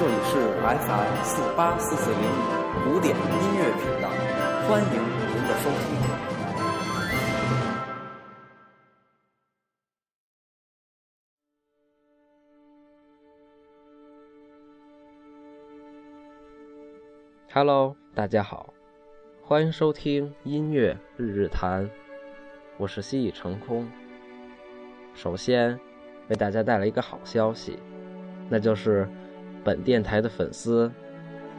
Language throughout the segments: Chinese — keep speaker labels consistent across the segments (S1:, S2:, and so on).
S1: 这里是 FM 四八四四零五古典音乐频道，欢迎您的收听。Hello，大家好，欢迎收听音乐日日谈，我是西已成空。首先，为大家带来一个好消息，那就是本电台的粉丝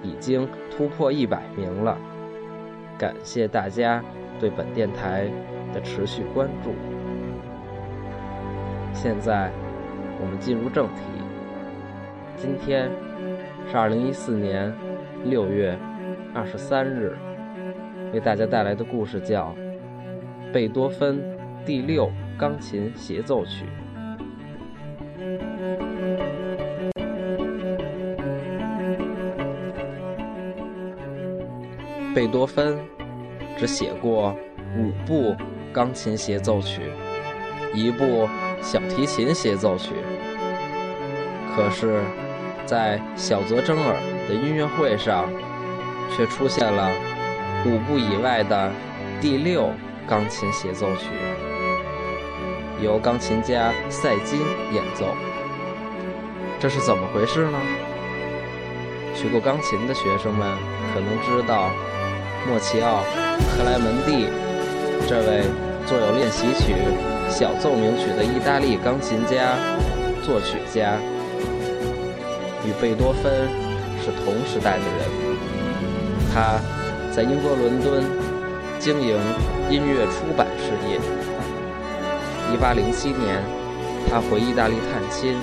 S1: 已经突破一百名了。感谢大家对本电台的持续关注。现在，我们进入正题。今天是二零一四年六月二十三日，为大家带来的故事叫《贝多芬第六钢琴协奏曲》。贝多芬只写过五部钢琴协奏曲，一部小提琴协奏曲。可是，在小泽征尔的音乐会上，却出现了五部以外的第六钢琴协奏曲，由钢琴家赛金演奏。这是怎么回事呢？学过钢琴的学生们可能知道。莫齐奥·克莱门蒂，这位作有练习曲、小奏鸣曲的意大利钢琴家、作曲家，与贝多芬是同时代的人。他在英国伦敦经营音乐出版事业。1807年，他回意大利探亲，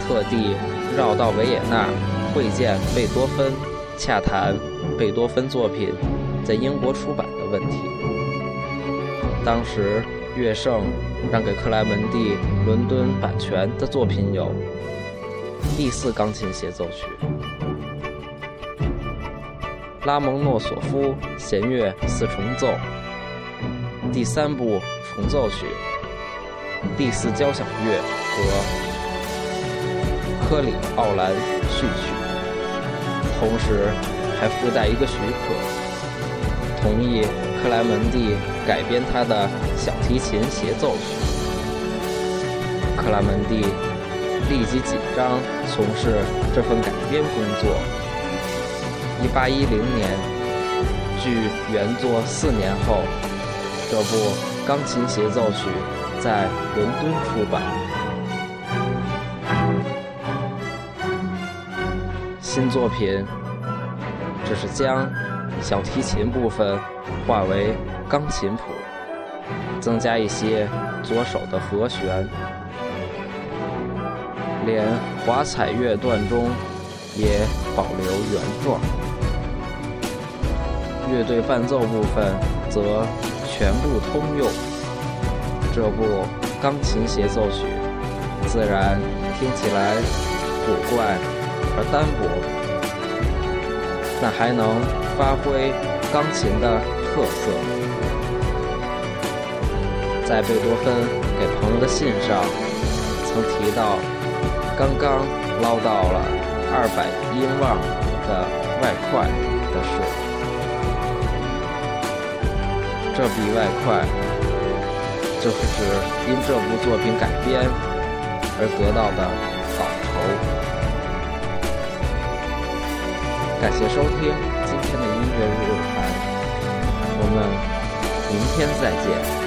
S1: 特地绕道维也纳会见贝多芬，洽谈贝多芬作品。在英国出版的问题。当时，乐圣让给克莱门蒂伦敦版权的作品有《第四钢琴协奏曲》、拉蒙诺索夫弦乐四重奏、第三部重奏曲、第四交响乐和科里奥兰序曲，同时还附带一个许可。同意克莱门蒂改编他的小提琴协奏曲。克莱门蒂立即紧张从事这份改编工作。1810年，距原作四年后，这部钢琴协奏曲在伦敦出版。新作品只是将。小提琴部分化为钢琴谱，增加一些左手的和弦，连华彩乐段中也保留原状。乐队伴奏部分则全部通用。这部钢琴协奏曲自然听起来古怪而单薄。那还能发挥钢琴的特色。在贝多芬给朋友的信上，曾提到刚刚捞到了二百英镑的外快的事。这笔外快，就是指因这部作品改编而得到的稿酬。感谢收听今天的音乐日谈，我们明天再见。